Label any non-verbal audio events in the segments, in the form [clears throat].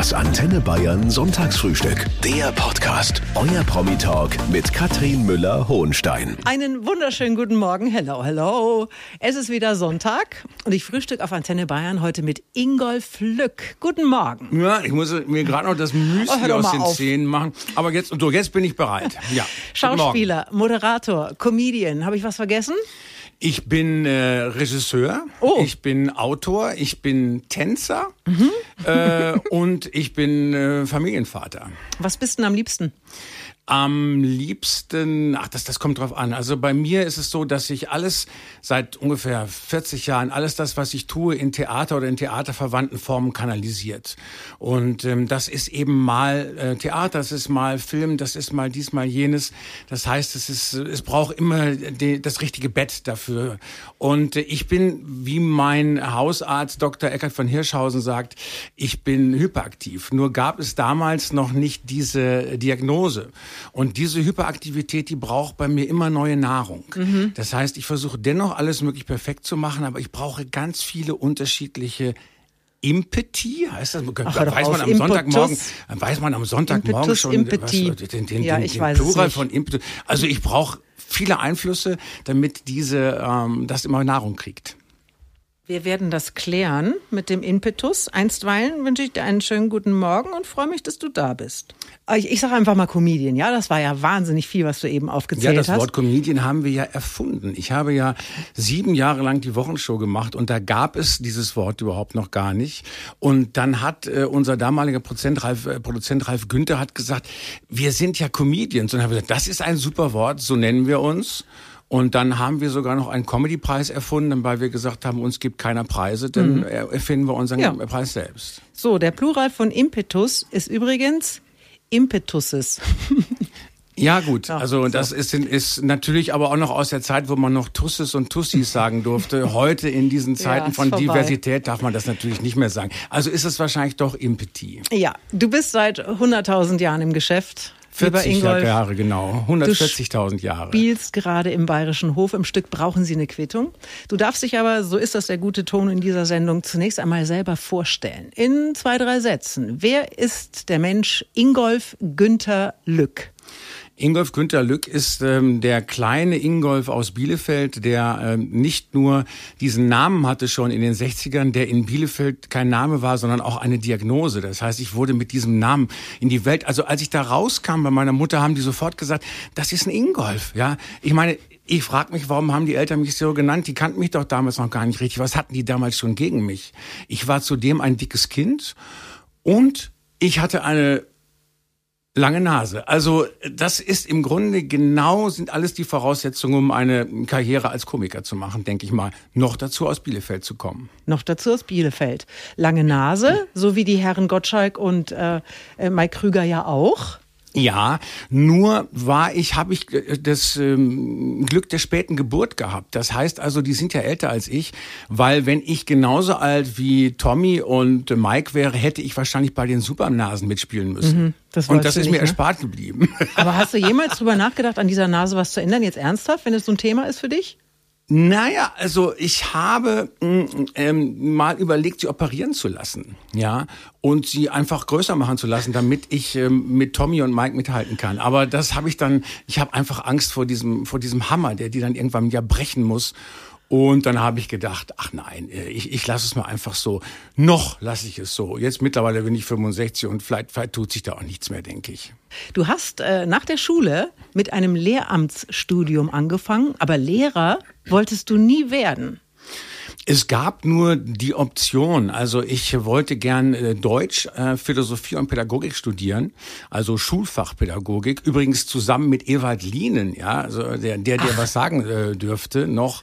Das Antenne Bayern Sonntagsfrühstück. Der Podcast. Euer Promi-Talk mit Katrin Müller-Hohenstein. Einen wunderschönen guten Morgen. Hello, hello. Es ist wieder Sonntag und ich frühstück auf Antenne Bayern heute mit Ingolf Lück. Guten Morgen. Ja, ich muss mir gerade noch das Müsli Oh, aus den auf. Zähnen machen. Aber jetzt, so, jetzt bin ich bereit. Ja. Schauspieler, Moderator, Comedian. Habe ich was vergessen? Ich bin äh, Regisseur, Oh. Mhm. ich bin Autor, ich bin Tänzer äh, und ich bin äh, Familienvater. Was bist du denn am liebsten? Am liebsten, ach, das, das kommt drauf an. Also bei mir ist es so, dass ich alles seit ungefähr 40 Jahren, alles das, was ich tue, in Theater oder in theaterverwandten Formen kanalisiert. Und ähm, das ist eben mal äh, Theater, das ist mal Film, das ist mal dies, mal jenes. Das heißt, es ist, es braucht immer die, das richtige Bett dafür. Und äh, ich bin, wie mein Hausarzt Dr. Eckert von Hirschhausen sagt, ich bin hyperaktiv. Nur gab es damals noch nicht diese Diagnose. Und diese Hyperaktivität, die braucht bei mir immer neue Nahrung. Das heißt, ich versuche dennoch alles möglich perfekt zu machen, aber ich brauche ganz viele unterschiedliche Impeti, heißt das? doch weiß man am. Sonntagmorgen, weiß man am Sonntagmorgen Impetus, schon Impeti. was, den, den, Ja, den, ich den Plural nicht. von Impetus. Also ich brauche viele Einflüsse, damit diese ähm, das immer Nahrung kriegt. Wir werden das klären mit dem Impetus. Einstweilen wünsche ich dir einen schönen guten Morgen und freue mich, dass du da bist. Ich, ich sage einfach mal Comedian, ja? Das war ja wahnsinnig viel, was du eben Ja, aufgezählt das hast. Wort Comedian haben wir ja erfunden. Ich habe ja sieben Jahre lang die Wochenshow gemacht und da gab es dieses Wort überhaupt noch gar nicht. Und dann hat äh, unser damaliger Produzent Ralf, äh, Produzent Ralf Günther hat gesagt, wir sind ja Comedians. Und wir gesagt, das ist ein super Wort, so nennen wir uns. Und dann haben wir sogar noch einen Comedy-Preis erfunden, weil wir gesagt haben, uns gibt keiner Preise, dann äh, erfinden wir unseren Ja. Preis selbst. So, der Plural von Impetus ist übrigens Impetuses. [laughs] Ja gut, Ja, also so. das ist, ist natürlich aber auch noch aus der Zeit, wo man noch Tusses und Tussis sagen durfte. [laughs] Heute in diesen Zeiten ist von vorbei. Diversität darf man das natürlich nicht mehr sagen. Also ist es wahrscheinlich doch Impetit. Ja, du bist seit 100.000 Jahren im Geschäft. Lieber 40 Ingolf, Jahre genau, 140.000 Jahre. spielst gerade im Bayerischen Hof. Im Stück brauchen sie eine Quittung. Du darfst dich aber, so ist das der gute Ton in dieser Sendung, zunächst einmal selber vorstellen. In zwei, drei Sätzen. Wer ist der Mensch Ingolf Günther Lück? Ingolf Günther Lück ist ähm, der kleine Ingolf aus Bielefeld, der ähm, nicht nur diesen Namen hatte schon in den 60ern, der in Bielefeld kein Name war, sondern auch eine Diagnose. Das heißt, ich wurde mit diesem Namen in die Welt, also als ich da rauskam bei meiner Mutter, haben die sofort gesagt, das ist ein Ingolf. Ja, ich meine, ich frage mich, warum haben die Eltern mich so genannt? Die kannten mich doch damals noch gar nicht richtig. Was hatten die damals schon gegen mich? Ich war zudem ein dickes Kind und ich hatte eine Lange Nase. Also das ist im Grunde genau, sind alles die Voraussetzungen, um eine Karriere als Komiker zu machen, denke ich mal. Noch dazu aus Bielefeld zu kommen. Noch dazu aus Bielefeld. Lange Nase, so wie die Herren Gottschalk und äh, äh, Mike Krüger ja auch. Ja, nur war ich, habe ich äh, das ähm, Glück der späten Geburt gehabt. Das heißt also, die sind ja älter als ich, weil wenn ich genauso alt wie Tommy und Mike wäre, hätte ich wahrscheinlich bei den Supernasen mitspielen müssen. Mhm, das und das ist nicht, mir ne? erspart geblieben. Aber hast du jemals drüber nachgedacht, an dieser Nase was zu ändern? Jetzt ernsthaft, wenn es so ein Thema ist für dich? Naja, also ich habe mm, ähm, mal überlegt, sie operieren zu lassen, ja, und sie einfach größer machen zu lassen, damit ich ähm, mit Tommy und Mike mithalten kann. Aber das habe ich dann, ich habe einfach Angst vor diesem, vor diesem Hammer, der die dann irgendwann ja brechen muss. Und dann habe ich gedacht, ach nein, äh, ich, ich lasse es mal einfach so. Noch lasse ich es so. Jetzt mittlerweile bin ich 65 und vielleicht, vielleicht tut sich da auch nichts mehr, denke ich. Du hast äh, nach der Schule mit einem Lehramtsstudium angefangen, aber Lehrer wolltest du nie werden. Es gab nur die Option, also ich wollte gern äh, Deutsch, äh, Philosophie und Pädagogik studieren, also Schulfachpädagogik, übrigens zusammen mit Ewald Lienen, ja, also der, der dir was sagen äh, dürfte, noch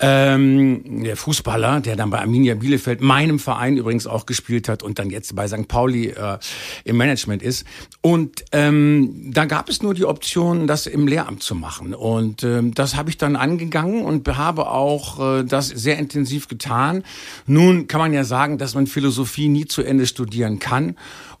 ähm, der Fußballer, der dann bei Arminia Bielefeld, meinem Verein übrigens auch gespielt hat und dann jetzt bei St. Pauli äh, im Management ist. Und ähm, da gab es nur die Option, das im Lehramt zu machen. Und ähm, das habe ich dann angegangen und habe auch äh, das sehr intensiv getan. Nun kann man ja sagen, dass man Philosophie nie zu Ende studieren kann.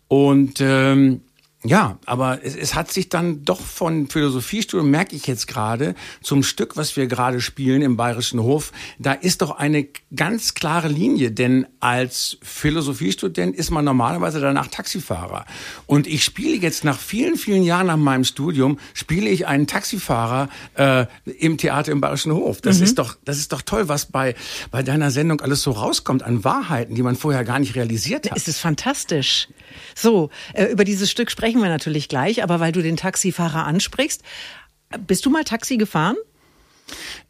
Und ähm, ja, aber es, es hat sich dann doch von Philosophiestudium, merke ich jetzt gerade, zum Stück, was wir gerade spielen im Bayerischen Hof, da ist doch eine ganz klare Linie, denn als Philosophiestudent ist man normalerweise danach Taxifahrer. Und ich spiele jetzt nach vielen, vielen Jahren nach meinem Studium, spiele ich einen Taxifahrer äh, im Theater im Bayerischen Hof. Das mhm. ist doch, das ist doch toll, was bei, bei deiner Sendung alles so rauskommt an Wahrheiten, die man vorher gar nicht realisiert hat. Es ist fantastisch. So, äh, über dieses Stück sprechen wir natürlich gleich, aber weil du den Taxifahrer ansprichst, bist du mal Taxi gefahren?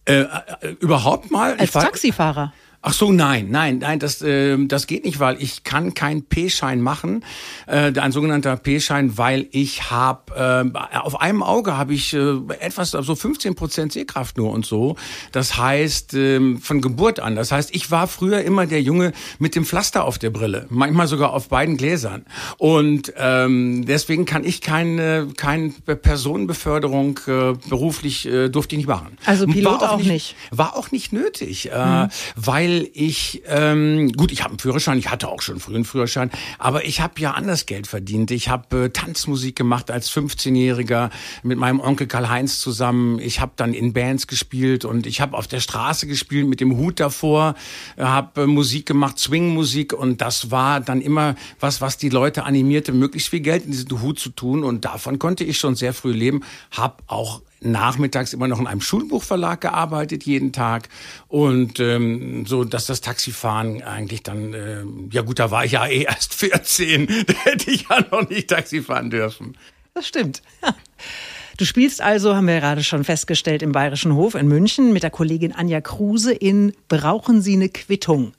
Äh, äh, überhaupt mal? Als Taxifahrer? Ach so, nein, nein, nein, das, äh, das geht nicht, weil ich kann keinen P-Schein machen, äh, ein sogenannter P-Schein, weil ich habe, äh, auf einem Auge habe ich äh, etwas, so also 15 Prozent Sehkraft nur und so. Das heißt, äh, von Geburt an. Das heißt, ich war früher immer der Junge mit dem Pflaster auf der Brille, manchmal sogar auf beiden Gläsern. Und ähm, deswegen kann ich keine, keine Personenbeförderung äh, beruflich, äh, durfte ich nicht machen. Also Pilot auch, auch, nicht, nicht. War auch nicht nötig, äh, mhm. weil ich, ähm, gut, ich habe einen Führerschein, ich hatte auch schon früher einen Führerschein, aber ich habe ja anders Geld verdient. Ich habe äh, Tanzmusik gemacht als 15-Jähriger mit meinem Onkel Karl-Heinz zusammen. Ich habe dann in Bands gespielt und ich habe auf der Straße gespielt mit dem Hut davor, habe äh, Musik gemacht, Swing-Musik und das war dann immer was, was die Leute animierte, möglichst viel Geld in diesen Hut zu tun und davon konnte ich schon sehr früh leben, habe auch nachmittags immer noch in einem Schulbuchverlag gearbeitet, jeden Tag. Und ähm, so, dass das Taxifahren eigentlich dann, äh, ja gut, da war ich ja eh erst [laughs] 14, da hätte ich ja noch nicht Taxi fahren dürfen. Das stimmt. [laughs] Du spielst also, haben wir gerade schon festgestellt, im Bayerischen Hof in München mit der Kollegin Anja Kruse in Brauchen Sie eine Quittung.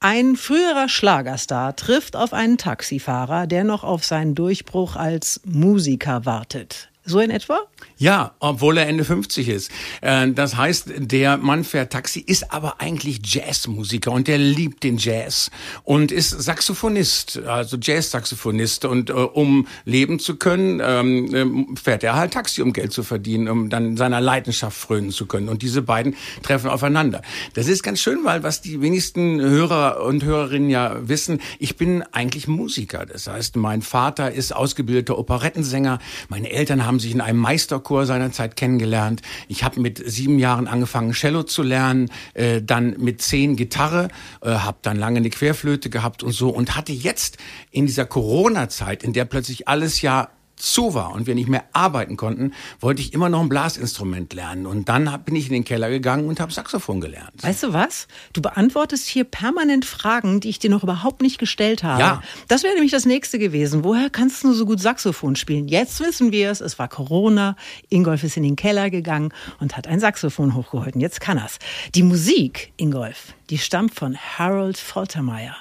Ein früherer Schlagerstar trifft auf einen Taxifahrer, der noch auf seinen Durchbruch als Musiker wartet. So in etwa? Ja, obwohl er Ende 50 ist. Äh, das heißt, der Mann fährt Taxi, ist aber eigentlich Jazzmusiker und der liebt den Jazz und ist Saxophonist, also Jazz-Saxophonist. Und äh, um leben zu können, ähm, äh, fährt er halt Taxi, um Geld zu verdienen, um dann seiner Leidenschaft frönen zu können. Und diese beiden treffen aufeinander. Das ist ganz schön, weil was die wenigsten Hörer und Hörerinnen ja wissen, ich bin eigentlich Musiker. Das heißt, mein Vater ist ausgebildeter Operettensänger, meine Eltern haben haben sich in einem Meisterchor seinerzeit kennengelernt. Ich habe mit sieben Jahren angefangen, Cello zu lernen, äh, dann mit zehn Gitarre, äh, habe dann lange eine Querflöte gehabt und so und hatte jetzt in dieser Corona-Zeit, in der plötzlich alles ja zu war und wir nicht mehr arbeiten konnten, wollte ich immer noch ein Blasinstrument lernen. Und dann bin ich in den Keller gegangen und habe Saxophon gelernt. Weißt du was? Du beantwortest hier permanent Fragen, die ich dir noch überhaupt nicht gestellt habe. Ja. Das wäre nämlich das nächste gewesen. Woher kannst du so gut Saxophon spielen? Jetzt wissen wir es. Es war Corona. Ingolf ist in den Keller gegangen und hat ein Saxophon hochgehalten. Jetzt kann er's. Die Musik, Ingolf, die stammt von Harold Faltermeyer.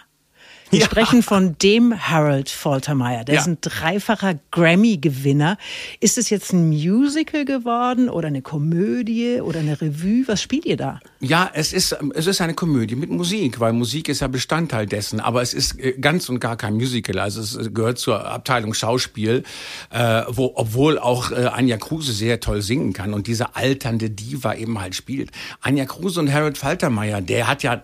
Wir ja. sprechen von dem Harold Faltermeyer. Der ja. ist ein dreifacher Grammy-Gewinner. Ist es jetzt ein Musical geworden oder eine Komödie oder eine Revue? Was spielt ihr da? Ja, es ist, es ist eine Komödie mit Musik, weil Musik ist ja Bestandteil dessen. Aber es ist äh, ganz und gar kein Musical. Also es gehört zur Abteilung Schauspiel, äh, wo, obwohl auch äh, Anja Kruse sehr toll singen kann und diese alternde Diva eben halt spielt. Anja Kruse und Harold Faltermeyer, der hat ja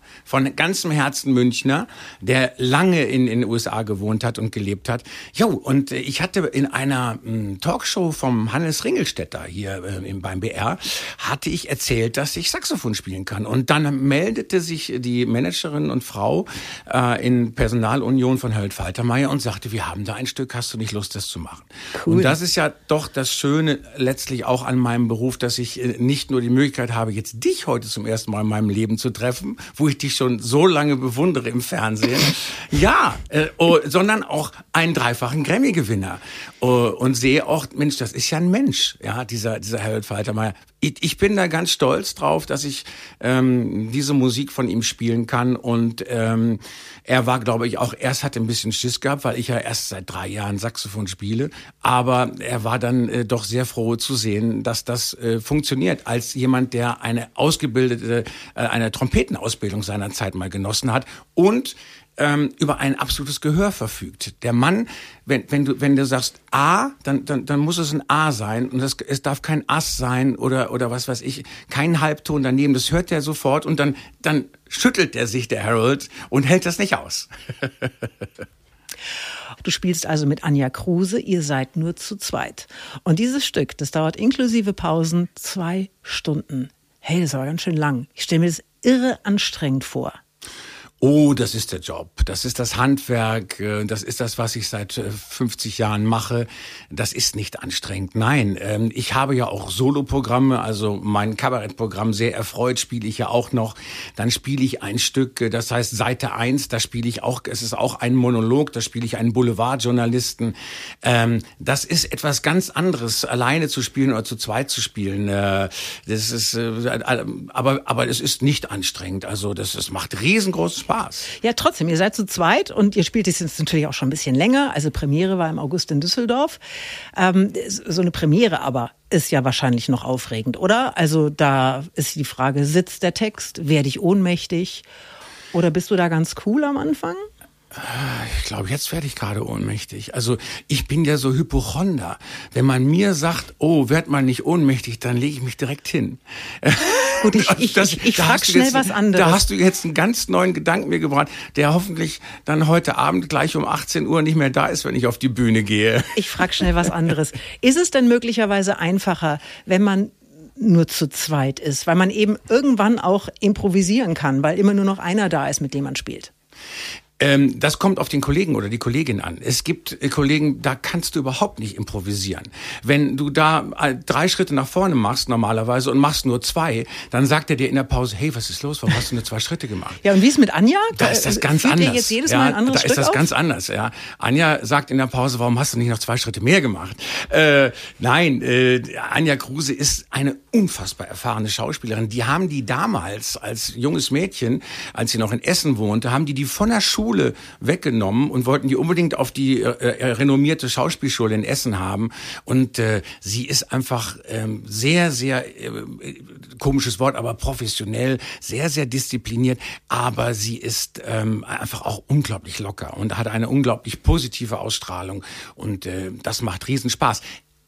von ganzem Herzen Münchner, der lange in, in den USA gewohnt hat und gelebt hat. Jo, und ich hatte in einer m, Talkshow vom Hannes Ringelstetter hier äh, beim BR, hatte ich erzählt, dass ich Saxophon spielen kann. Und dann meldete sich die Managerin und Frau äh, in Personalunion von Harold Faltermeier und sagte, wir haben da ein Stück, hast du nicht Lust, das zu machen? Cool. Und das ist ja doch das Schöne letztlich auch an meinem Beruf, dass ich äh, nicht nur die Möglichkeit habe, jetzt dich heute zum ersten Mal in meinem Leben zu treffen, wo ich dich schon so lange bewundere im Fernsehen. [laughs] ja, äh, oh, sondern auch einen dreifachen Grammy-Gewinner. Oh, und sehe auch, Mensch, das ist ja ein Mensch, ja, dieser, dieser Harold Faltermeier. Ich, bin da ganz stolz drauf, dass ich ähm, diese Musik von ihm spielen kann. Und ähm, er war, glaube ich, auch erst hatte ein bisschen Schiss gehabt, weil ich ja erst seit drei Jahren Saxophon spiele. Aber er war dann äh, doch sehr froh zu sehen, dass das äh, funktioniert. Als jemand, der eine ausgebildete, äh, eine Trompetenausbildung seiner Zeit mal genossen hat und ähm, über ein absolutes Gehör verfügt. Der Mann, wenn, wenn, du, wenn du sagst A, dann, dann, dann muss es ein A sein und das, es darf kein Ass sein oder, oder was weiß ich, kein Halbton daneben. Das hört er sofort und dann, dann schüttelt er sich, der Harold, und hält das nicht aus. Du spielst also mit Anja Kruse, ihr seid nur zu zweit. Und dieses Stück, das dauert inklusive Pausen zwei Stunden. Hey, das war ganz schön lang. Ich stelle mir das irre anstrengend vor. Oh, das ist der Job, das ist das Handwerk, äh, das ist das, was ich seit 50 äh, Jahren mache. Das ist nicht anstrengend. Nein, ähm, ich habe ja auch Soloprogramme, also mein Kabarettprogramm sehr erfreut spiele ich ja auch noch. Dann spiele ich ein Stück, äh, das heißt Seite 1, da spiele ich auch, es ist auch ein Monolog, da spiele ich einen Boulevardjournalisten. Ähm, das ist etwas ganz anderes, alleine zu spielen oder zu zweit zu spielen. Das ist, aber, aber es ist nicht anstrengend. Also das, das macht riesengroßen Spaß. Spaß. Ja, trotzdem, ihr seid zu zweit und ihr spielt es jetzt natürlich auch schon ein bisschen länger. Also Premiere war im August in Düsseldorf. Ähm, so eine Premiere aber ist ja wahrscheinlich noch aufregend, oder? Also da ist die Frage, sitzt der Text? Werde ich ohnmächtig? Oder bist du da ganz cool am Anfang? Ich glaube, jetzt werde ich gerade ohnmächtig. Also ich bin ja so Hypochonder. Wenn man mir sagt, oh, werd mal nicht ohnmächtig, dann lege ich mich direkt hin. [laughs] Gut, ich, ich, das, ich, ich frage schnell jetzt, was anderes. Da hast du jetzt einen ganz neuen Gedanken mir gebracht, der hoffentlich dann heute Abend gleich um 18 Uhr nicht mehr da ist, wenn ich auf die Bühne gehe. Ich frage schnell was anderes. Ist es denn möglicherweise einfacher, wenn man nur zu zweit ist, weil man eben irgendwann auch improvisieren kann, weil immer nur noch einer da ist, mit dem man spielt? Ähm, das kommt auf den Kollegen oder die Kollegin an. Es gibt äh, Kollegen, da kannst du überhaupt nicht improvisieren. Wenn du da äh, drei Schritte nach vorne machst normalerweise und machst nur zwei, dann sagt er dir in der Pause, hey, was ist los? Warum hast du nur zwei Schritte gemacht? Ja, und wie ist mit Anja? Da ist das ganz Führt anders. Jetzt jedes Mal ein anderes da Stück ist das auf? ganz anders. Ja, Anja sagt in der Pause, warum hast du nicht noch zwei Schritte mehr gemacht? Äh, nein, äh, Anja Kruse ist eine unfassbar erfahrene Schauspielerin. Die haben die damals als junges Mädchen, als sie noch in Essen wohnte, haben die die von der Schule Schule weggenommen und wollten die unbedingt auf die äh, äh, renommierte Schauspielschule in Essen haben. Und äh, sie ist einfach ähm, sehr, sehr, äh, komisches Wort, aber professionell, sehr, sehr diszipliniert. Aber sie ist ähm, einfach auch unglaublich locker und hat eine unglaublich positive Ausstrahlung. Und äh, das macht Riesenspaß.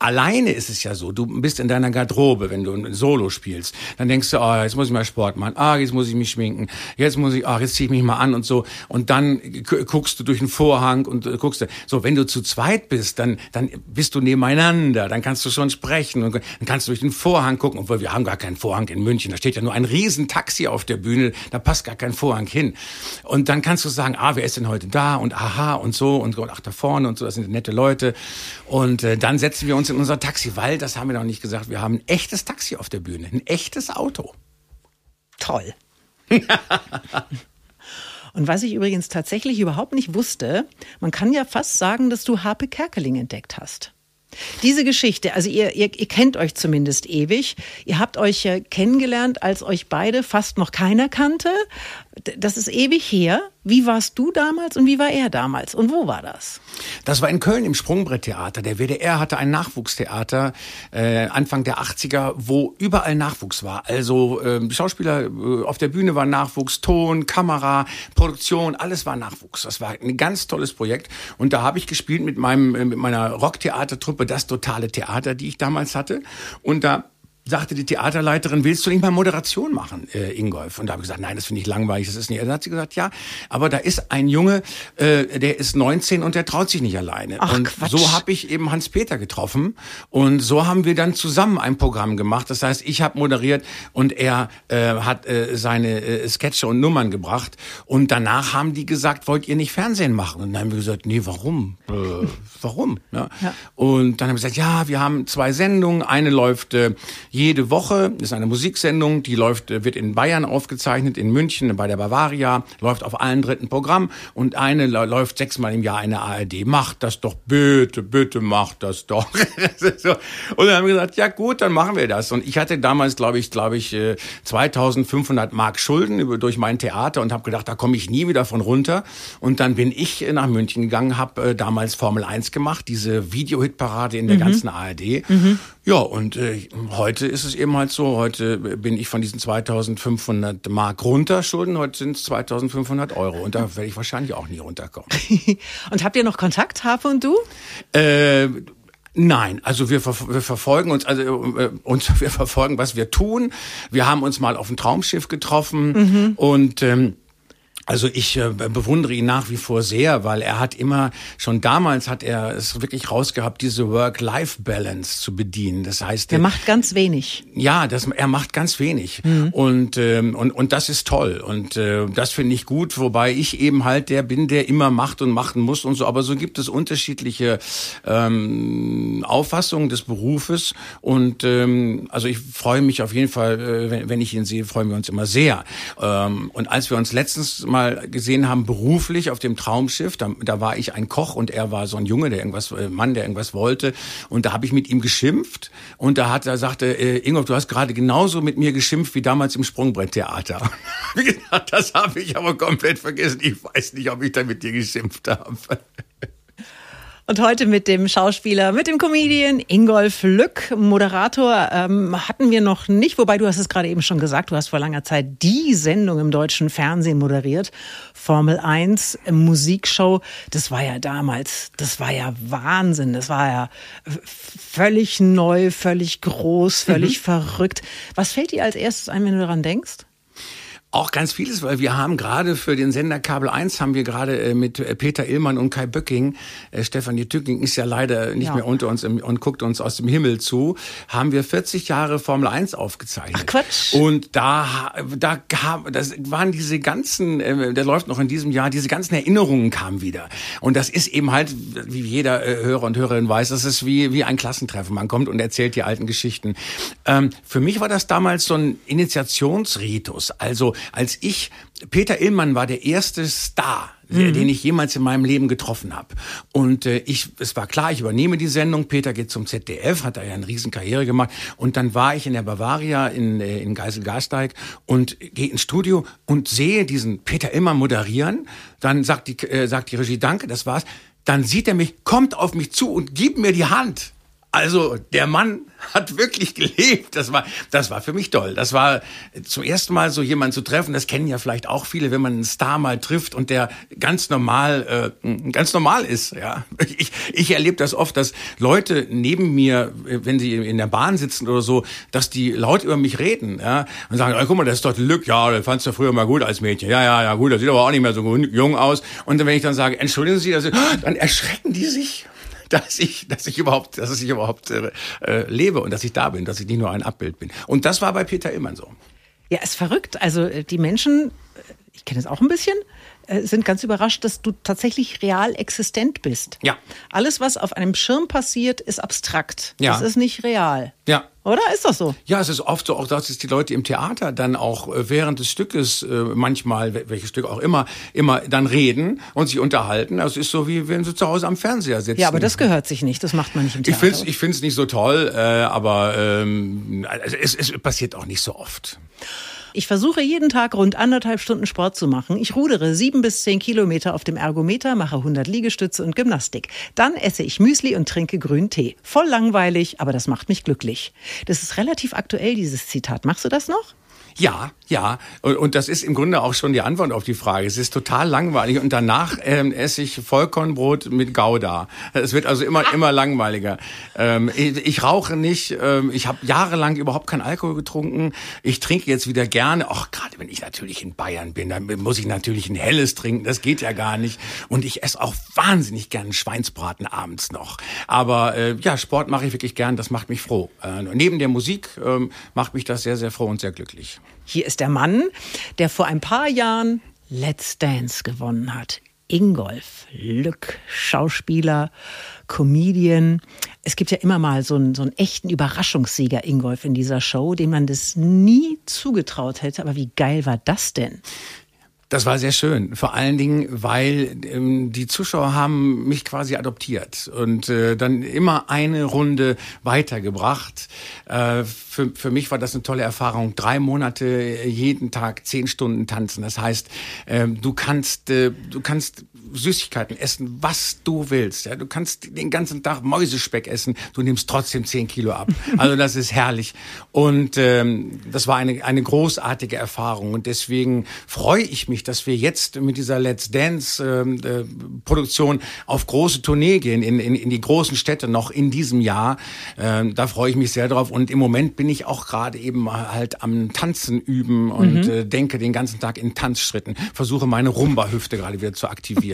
Alleine ist es ja so, du bist in deiner Garderobe, wenn du ein Solo spielst. Dann denkst du, ah, oh, jetzt muss ich mal Sport machen, ah, jetzt muss ich mich schminken, jetzt muss ich, ah, jetzt ziehe ich mich mal an und so. Und dann guckst du durch den Vorhang und äh, guckst. So, wenn du zu zweit bist, dann, dann bist du nebeneinander, dann kannst du schon sprechen und dann kannst du durch den Vorhang gucken, obwohl wir haben gar keinen Vorhang in München. Da steht ja nur ein Riesentaxi auf der Bühne, da passt gar kein Vorhang hin. Und dann kannst du sagen, ah, wer ist denn heute da und aha und so und ach, da vorne und so, das sind nette Leute. Und äh, dann setzen wir uns in unser Taxi, weil, das haben wir noch nicht gesagt, wir haben ein echtes Taxi auf der Bühne, ein echtes Auto. Toll. [laughs] Und was ich übrigens tatsächlich überhaupt nicht wusste, man kann ja fast sagen, dass du Harpe Kerkeling entdeckt hast. Diese Geschichte, also ihr, ihr, ihr kennt euch zumindest ewig. Ihr habt euch ja kennengelernt, als euch beide fast noch keiner kannte. Das ist ewig her. Wie warst du damals und wie war er damals? Und wo war das? Das war in Köln im Sprungbretttheater. Der WDR hatte ein Nachwuchstheater äh, Anfang der 80er, wo überall Nachwuchs war. Also äh, Schauspieler äh, auf der Bühne war Nachwuchs, Ton, Kamera, Produktion, alles war Nachwuchs. Das war ein ganz tolles Projekt. Und da habe ich gespielt mit meinem äh, mit meiner Rocktheatertruppe, das totale Theater, die ich damals hatte. Und da sagte die Theaterleiterin, willst du nicht mal Moderation machen, äh, Ingolf? Und da habe ich gesagt, nein, das finde ich langweilig, das ist nicht. Dann hat sie gesagt, ja, aber da ist ein Junge, äh, der ist 19 und der traut sich nicht alleine. Ach, und Quatsch. so habe ich eben Hans-Peter getroffen und so haben wir dann zusammen ein Programm gemacht. Das heißt, ich habe moderiert und er äh, hat äh, seine äh, Sketche und Nummern gebracht. Und danach haben die gesagt, wollt ihr nicht Fernsehen machen? Und dann haben wir gesagt, nee, warum? Äh, warum? Ja. Ja. Und dann haben wir gesagt, ja, wir haben zwei Sendungen. Eine läuft äh, jede Woche, das ist eine Musiksendung, die läuft, äh, wird in Bayern aufgezeichnet, in München bei der Bavaria, läuft auf allen dritten Programm und eine läuft sechsmal im Jahr in der ARD. Macht das doch bitte, bitte macht das doch. [laughs] so. Und dann haben wir gesagt, ja gut, dann machen wir das. Und ich hatte damals, glaube ich, glaube ich, äh, 2500 Mark Schulden durch mein Theater und habe gedacht, da komme ich nie wieder von runter. Und dann bin ich äh, nach München gegangen, habe äh, damals Formel 1 gemacht, diese Videohitparade in der ganzen ARD. Ja, und äh, heute ist es eben halt so, heute bin ich von diesen 2500 Mark runter Schulden, heute sind es 2500 Euro. Und da werde ich wahrscheinlich auch nie runterkommen. [laughs] Und habt ihr noch Kontakt, Harpe und du? Äh, Nein, also wir, ver wir verfolgen uns, also äh, uns, [laughs] wir verfolgen, was wir tun. Wir haben uns mal auf dem Traumschiff getroffen und ähm, Also ich äh, bewundere ihn nach wie vor sehr, weil er hat immer, schon damals hat er es wirklich rausgehabt, diese Work-Life-Balance zu bedienen. Das heißt, er macht ganz wenig. Ja, das, er macht ganz wenig. Mhm. Und, ähm, und, und das ist toll. Und äh, das finde ich gut, wobei ich eben halt der bin, der immer macht und machen muss und so. Aber so gibt es unterschiedliche ähm, Auffassungen des Berufes. Und ähm, also ich freue mich auf jeden Fall, äh, wenn, wenn ich ihn sehe, freuen wir uns immer sehr. Ähm, und als wir uns letztens mal gesehen haben, beruflich auf dem Traumschiff. Da, da war ich ein Koch und er war so ein Junge, der irgendwas, äh, Mann, der irgendwas wollte. Und da habe ich mit ihm geschimpft. Und da hat er sagte, äh, Ingolf, du hast gerade genauso mit mir geschimpft wie damals im Sprungbretttheater. [laughs] Das habe ich aber komplett vergessen. Ich weiß nicht, ob ich da mit dir geschimpft habe. Und heute mit dem Schauspieler, mit dem Comedian Ingolf Lück, Moderator, ähm, hatten wir noch nicht, wobei du hast es gerade eben schon gesagt, du hast vor langer Zeit die Sendung im deutschen Fernsehen moderiert, Formel 1 Musikshow. Das war ja damals, das war ja Wahnsinn, das war ja völlig neu, völlig groß, völlig mhm. verrückt. Was fällt dir als erstes ein, wenn du daran denkst? Auch ganz vieles, weil wir haben gerade für den Sender Kabel 1 haben wir gerade äh, mit äh, Peter Illmann und Kai Böcking, äh, Stefanie Tücking ist ja leider nicht ja. mehr unter uns im, und guckt uns aus dem Himmel zu, haben wir 40 Jahre Formel 1 aufgezeichnet. Ach Quatsch. Und da, da kam, das waren diese ganzen, äh, der läuft noch in diesem Jahr, diese ganzen Erinnerungen kamen wieder. Und das ist eben halt, wie jeder äh, Hörer und Hörerin weiß, das ist wie, wie ein Klassentreffen. Man kommt und erzählt die alten Geschichten. Ähm, für mich war das damals so ein Initiationsritus. Also als ich, Peter Illmann war der erste Star, mhm. den ich jemals in meinem Leben getroffen habe. Und äh, ich, es war klar, ich übernehme die Sendung. Peter geht zum ZDF, hat da ja eine riesen Karriere gemacht. Und dann war ich in der Bavaria in, äh, in Geisel-Garsteig und gehe ins Studio und sehe diesen Peter Illmann moderieren. Dann sagt die, äh, sagt die Regie, danke, das war's. Dann sieht er mich, kommt auf mich zu und gibt mir die Hand. Also der Mann hat wirklich gelebt. Das war, das war für mich toll. Das war zum ersten Mal so jemanden zu treffen. Das kennen ja vielleicht auch viele, wenn man einen Star mal trifft und der ganz normal, äh, ganz normal ist. Ja, ich, ich erlebe das oft, dass Leute neben mir, wenn sie in der Bahn sitzen oder so, dass die laut über mich reden. Ja, und sagen, guck mal, das ist doch Lück. Ja, das fandst du früher mal gut als Mädchen. Ja, ja, ja, gut. Das sieht aber auch nicht mehr so jung aus. Und wenn ich dann sage, entschuldigen Sie, dann erschrecken die sich dass ich, dass ich überhaupt, dass ich überhaupt äh, äh, lebe und dass ich da bin, dass ich nicht nur ein Abbild bin. Und das war bei Peter immer so. Ja, ist verrückt. Also äh, die Menschen, äh, ich kenne es auch ein bisschen, sind ganz überrascht, dass du tatsächlich real existent bist. Ja. Alles, was auf einem Schirm passiert, ist abstrakt. Ja. Das ist nicht real. Ja. Oder ist das so? Ja, es ist oft so, auch dass die Leute im Theater dann auch äh, während des Stückes äh, manchmal, welches Stück auch immer, immer dann reden und sich unterhalten. Also es ist so, wie wenn sie zu Hause am Fernseher sitzen. Ja, aber das gehört sich nicht. Das macht man nicht im Theater. Ich finde es ich find's nicht so toll, äh, aber ähm, es, es passiert auch nicht so oft. Ich versuche jeden Tag rund anderthalb Stunden Sport zu machen. Ich rudere sieben bis zehn Kilometer auf dem Ergometer, mache 100 Liegestütze und Gymnastik. Dann esse ich Müsli und trinke grünen Tee. Voll langweilig, aber das macht mich glücklich. Das ist relativ aktuell, dieses Zitat. Machst du das noch? Ja, ja. Und, das ist im Grunde auch schon die Antwort auf die Frage. Es ist total langweilig und danach ähm, esse ich Vollkornbrot mit Gouda. Es wird also immer immer langweiliger. Ähm, ich, ich, rauche nicht. Ähm, ich habe jahrelang überhaupt keinen Alkohol getrunken. Ich trinke jetzt wieder gerne. Auch gerade wenn ich natürlich in Bayern bin, dann muss ich natürlich ein helles trinken. Das geht ja gar nicht. Und ich esse auch wahnsinnig gern Schweinsbraten abends noch. Aber äh, ja, Sport mache ich wirklich gern. Das macht mich froh. Äh, neben der Musik ähm, macht mich das sehr sehr froh und sehr glücklich. Hier ist der Mann, der vor ein paar Jahren Let's Dance gewonnen hat. Ingolf Lück, Schauspieler, Comedian. Es gibt ja immer mal so einen, so einen echten Überraschungssieger Ingolf in dieser Show, dem man das nie zugetraut hätte. Aber wie geil war das denn? Das war sehr schön. Vor allen Dingen, weil ähm, die Zuschauer haben mich quasi adoptiert und äh, dann immer eine Runde weitergebracht. Äh, für, für mich war das eine tolle Erfahrung. Drei Monate jeden Tag zehn Stunden tanzen. Das heißt, äh, du kannst, äh, du kannst Süßigkeiten essen, was du willst. Ja, du kannst den ganzen Tag Mäusespeck essen, du nimmst trotzdem zehn Kilo ab. [laughs] Also das ist herrlich. Und ähm, das war eine, eine großartige Erfahrung. Und deswegen freue ich mich, dass wir jetzt mit dieser Let's Dance ähm, äh, Produktion auf große Tournee gehen, in, in, in die großen Städte noch in diesem Jahr. Ähm, da freue ich mich sehr drauf. Und im Moment bin ich auch gerade eben halt am Tanzen üben und mhm. äh, denke den ganzen Tag in Tanzschritten, versuche meine Rumba-Hüfte gerade wieder zu aktivieren.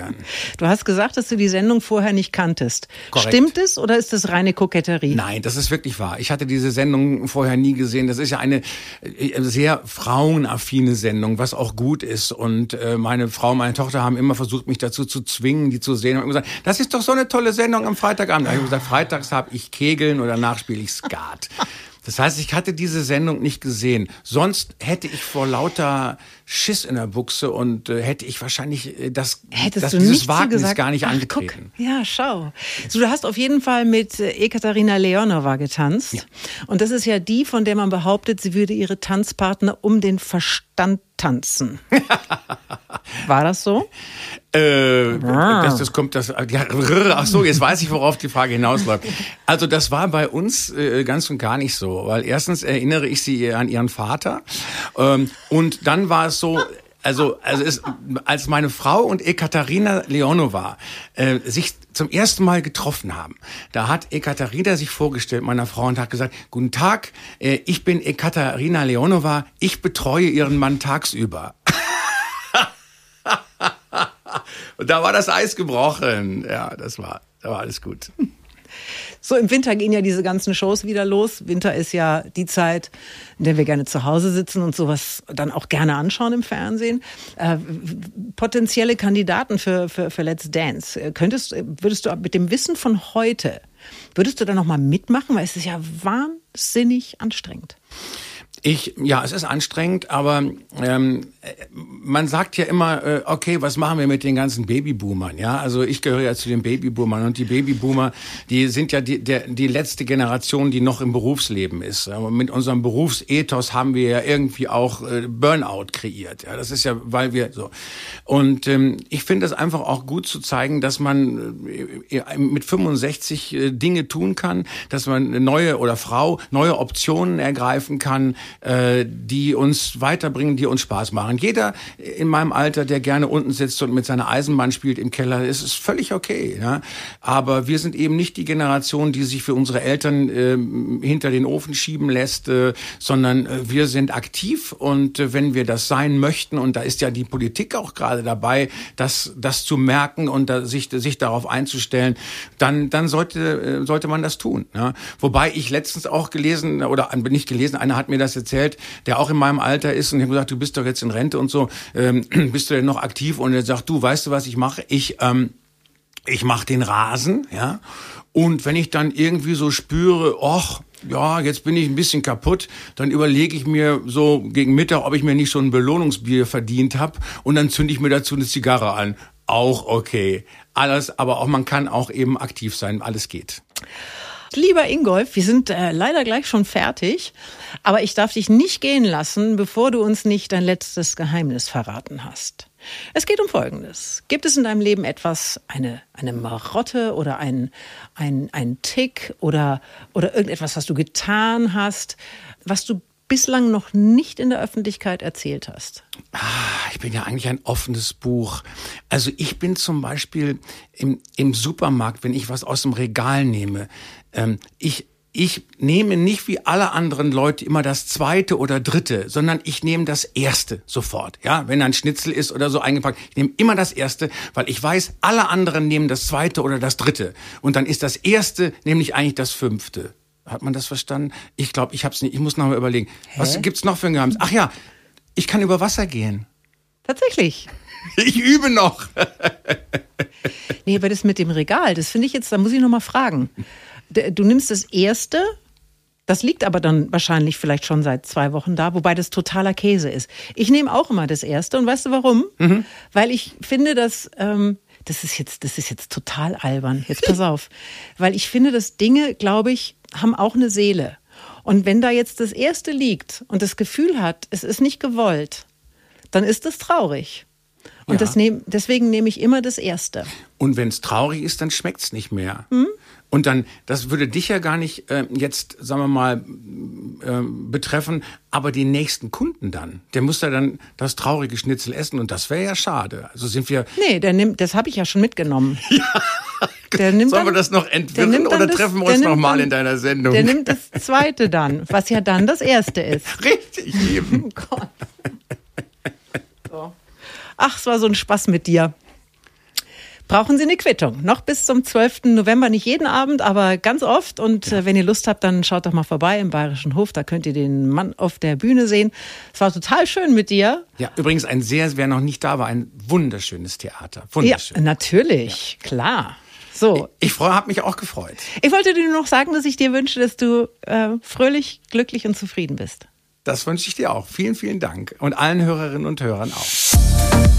Du hast gesagt, dass du die Sendung vorher nicht kanntest. Korrekt. Stimmt es oder ist das reine Koketterie? Nein, das ist wirklich wahr. Ich hatte diese Sendung vorher nie gesehen. Das ist ja eine äh, sehr frauenaffine Sendung, was auch gut ist. Und äh, meine Frau, meine Tochter haben immer versucht, mich dazu zu zwingen, die zu sehen. Und gesagt, das ist doch so eine tolle Sendung am Freitagabend. Da habe ich gesagt, freitags habe ich Kegeln oder danach spiele ich Skat. [laughs] Das heißt, ich hatte diese Sendung nicht gesehen. Sonst hätte ich vor lauter Schiss in der Buchse und äh, hätte ich wahrscheinlich äh, das, Hättest das du dieses Wagnis gesagt, gar nicht ach, angetreten. Guck, ja, schau. So, du hast auf jeden Fall mit äh, Ekaterina Leonova getanzt. Ja. Und das ist ja die, von der man behauptet, sie würde ihre Tanzpartner um den Verstand tanzen. [laughs] War das so? Äh, ah. das, das kommt das. Ja, ach so, jetzt weiß ich, worauf die Frage hinausläuft. Also das war bei uns äh, ganz und gar nicht so, weil erstens erinnere ich sie an ihren Vater ähm, und dann war es so. Also, also es, als meine Frau und Ekaterina Leonova äh, sich zum ersten Mal getroffen haben, da hat Ekaterina sich vorgestellt, meiner Frau, und hat gesagt, guten Tag, äh, ich bin Ekaterina Leonova, ich betreue Ihren Mann tagsüber. [laughs] Und da war das Eis gebrochen. Ja, das war, da war alles gut. So, im Winter gehen ja diese ganzen Shows wieder los. Winter ist ja die Zeit, in der wir gerne zu Hause sitzen und sowas dann auch gerne anschauen im Fernsehen. Äh, potenzielle Kandidaten für, für, für Let's Dance. Äh, könntest, würdest du mit dem Wissen von heute, würdest du da nochmal mitmachen? Weil es ist ja wahnsinnig anstrengend. Ich, ja, es ist anstrengend, aber ähm, man sagt ja immer, äh, okay, was machen wir mit den ganzen Babyboomern? Ja, also ich gehöre ja zu den Babyboomern und die Babyboomer, die sind ja die, der, die letzte Generation, die noch im Berufsleben ist. Aber mit unserem Berufsethos haben wir ja irgendwie auch äh, Burnout kreiert. Ja, das ist ja, weil wir so. Und ähm, ich finde es einfach auch gut zu zeigen, dass man äh, mit 65 äh, Dinge tun kann, dass man neue oder Frau neue Optionen ergreifen kann äh, die uns weiterbringen, die uns Spaß machen. Jeder in meinem Alter, der gerne unten sitzt und mit seiner Eisenbahn spielt im Keller, ist es völlig okay. Ja? Aber wir sind eben nicht die Generation, die sich für unsere Eltern äh, hinter den Ofen schieben lässt, äh, sondern äh, wir sind aktiv und äh, wenn wir das sein möchten, und da ist ja die Politik auch gerade dabei, das, das zu merken und da, sich, sich darauf einzustellen, dann, dann sollte, äh, sollte man das tun. Ja? Wobei ich letztens auch gelesen, oder nicht gelesen, einer hat mir das erzählt, der auch in meinem Alter ist und ich gesagt, du bist doch jetzt in Rente und so, ähm, [clears throat] bist du denn noch aktiv? Und er sagt, du, weißt du, was ich mache? Ich, ähm, ich mache den Rasen, ja. Und wenn ich dann irgendwie so spüre, ach, ja, jetzt bin ich ein bisschen kaputt, dann überlege ich mir so gegen Mittag, ob ich mir nicht so ein Belohnungsbier verdient habe und dann zünde ich mir dazu eine Zigarre an. Auch okay. Alles, aber auch man kann auch eben aktiv sein, alles geht. Lieber Ingolf, wir sind äh, leider gleich schon fertig, aber ich darf dich nicht gehen lassen, bevor du uns nicht dein letztes Geheimnis verraten hast. Es geht um Folgendes. Gibt es in deinem Leben etwas, eine, eine Marotte oder ein, ein, ein Tick oder, oder irgendetwas, was du getan hast, was du bislang noch nicht in der Öffentlichkeit erzählt hast? Ah, ich bin ja eigentlich ein offenes Buch. Also ich bin zum Beispiel im, im Supermarkt, wenn ich was aus dem Regal nehme, ähm, ich ich nehme nicht wie alle anderen Leute immer das zweite oder dritte, sondern ich nehme das erste sofort. Ja, wenn ein Schnitzel ist oder so eingepackt, ich nehme immer das erste, weil ich weiß, alle anderen nehmen das zweite oder das dritte. Und dann ist das erste nämlich eigentlich das fünfte. Hat man das verstanden? Ich glaube, ich habe es nicht. Ich muss noch mal überlegen. Hä? Was gibt's noch für ein Geheimnis? Ach ja, ich kann über Wasser gehen. Tatsächlich. [laughs] Ich übe noch. [laughs] nee, aber das mit dem Regal, das finde ich jetzt, da muss ich noch mal fragen. Du nimmst das erste, das liegt aber dann wahrscheinlich vielleicht schon seit zwei Wochen da, wobei das totaler Käse ist. Ich nehme auch immer das erste und weißt du warum? Mhm. Weil ich finde, dass ähm, das ist jetzt, das ist jetzt total albern. Jetzt pass auf. Weil ich finde, dass Dinge, glaube ich, haben auch eine Seele. Und wenn da jetzt das erste liegt und das Gefühl hat, es ist nicht gewollt, dann ist das traurig. Und Ja. nehm, deswegen nehme ich immer das Erste. Und wenn es traurig ist, dann schmeckt's nicht mehr. Hm? Und dann, das würde dich ja gar nicht äh, jetzt, sagen wir mal, äh, betreffen, aber den nächsten Kunden dann. Der muss ja dann das traurige Schnitzel essen und das wäre ja schade. Also sind wir. Nee, der nimmt, das habe ich ja schon mitgenommen. [laughs] Der nimmt Sollen wir dann- das noch entwirren oder das- treffen wir uns nochmal in deiner Sendung? Der nimmt das Zweite dann, was ja dann das Erste ist. [laughs] Richtig eben. Oh Gott. So. Ach, es war so ein Spaß mit dir. Brauchen Sie eine Quittung? Noch bis zum 12. November, nicht jeden Abend, aber ganz oft. Und äh, wenn ihr Lust habt, dann schaut doch mal vorbei im Bayerischen Hof. Da könnt ihr den Mann auf der Bühne sehen. Es war total schön mit dir. Ja, übrigens ein sehr, wer noch nicht da war, ein wunderschönes Theater. Ja, Wunderschön. natürlich, klar. So, Ich habe mich auch gefreut. ich wollte dir nur noch sagen, dass ich dir wünsche, dass du äh, fröhlich, glücklich und zufrieden bist. Das wünsche ich dir auch. Vielen, vielen Dank. Und allen Hörerinnen und Hörern auch.